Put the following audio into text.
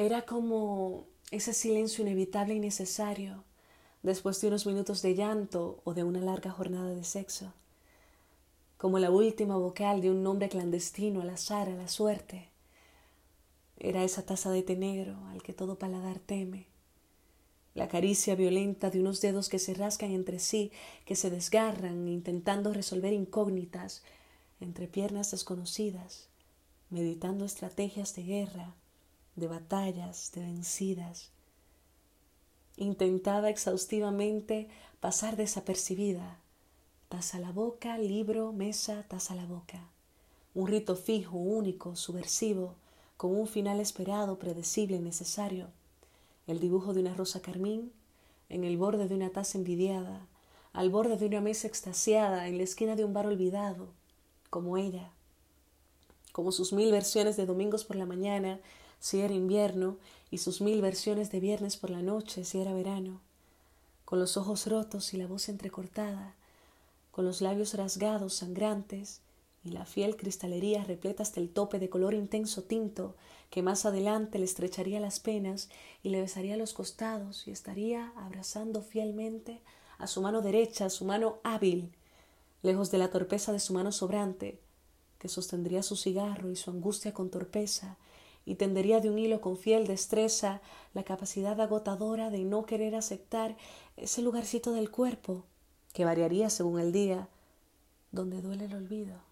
Era como ese silencio inevitable y necesario después de unos minutos de llanto o de una larga jornada de sexo, como la última vocal de un nombre clandestino al azar, a la suerte. Era esa taza de té negro al que todo paladar teme, la caricia violenta de unos dedos que se rascan entre sí, que se desgarran intentando resolver incógnitas entre piernas desconocidas, meditando estrategias de guerra, de batallas, de vencidas. Intentaba exhaustivamente pasar desapercibida. Taza a la boca, libro, mesa, taza a la boca. Un rito fijo, único, subversivo, con un final esperado, predecible y necesario. El dibujo de una rosa carmín en el borde de una taza envidiada, al borde de una mesa extasiada, en la esquina de un bar olvidado, como ella, como sus mil versiones de domingos por la mañana si era invierno y sus mil versiones de viernes por la noche si era verano, con los ojos rotos y la voz entrecortada, con los labios rasgados, sangrantes, y la fiel cristalería repleta hasta el tope de color intenso tinto que más adelante le estrecharía las penas y le besaría los costados y estaría abrazando fielmente a su mano derecha, a su mano hábil, lejos de la torpeza de su mano sobrante, que sostendría su cigarro y su angustia con torpeza, y tendería de un hilo con fiel destreza la capacidad agotadora de no querer aceptar ese lugarcito del cuerpo, que variaría según el día, donde duele el olvido.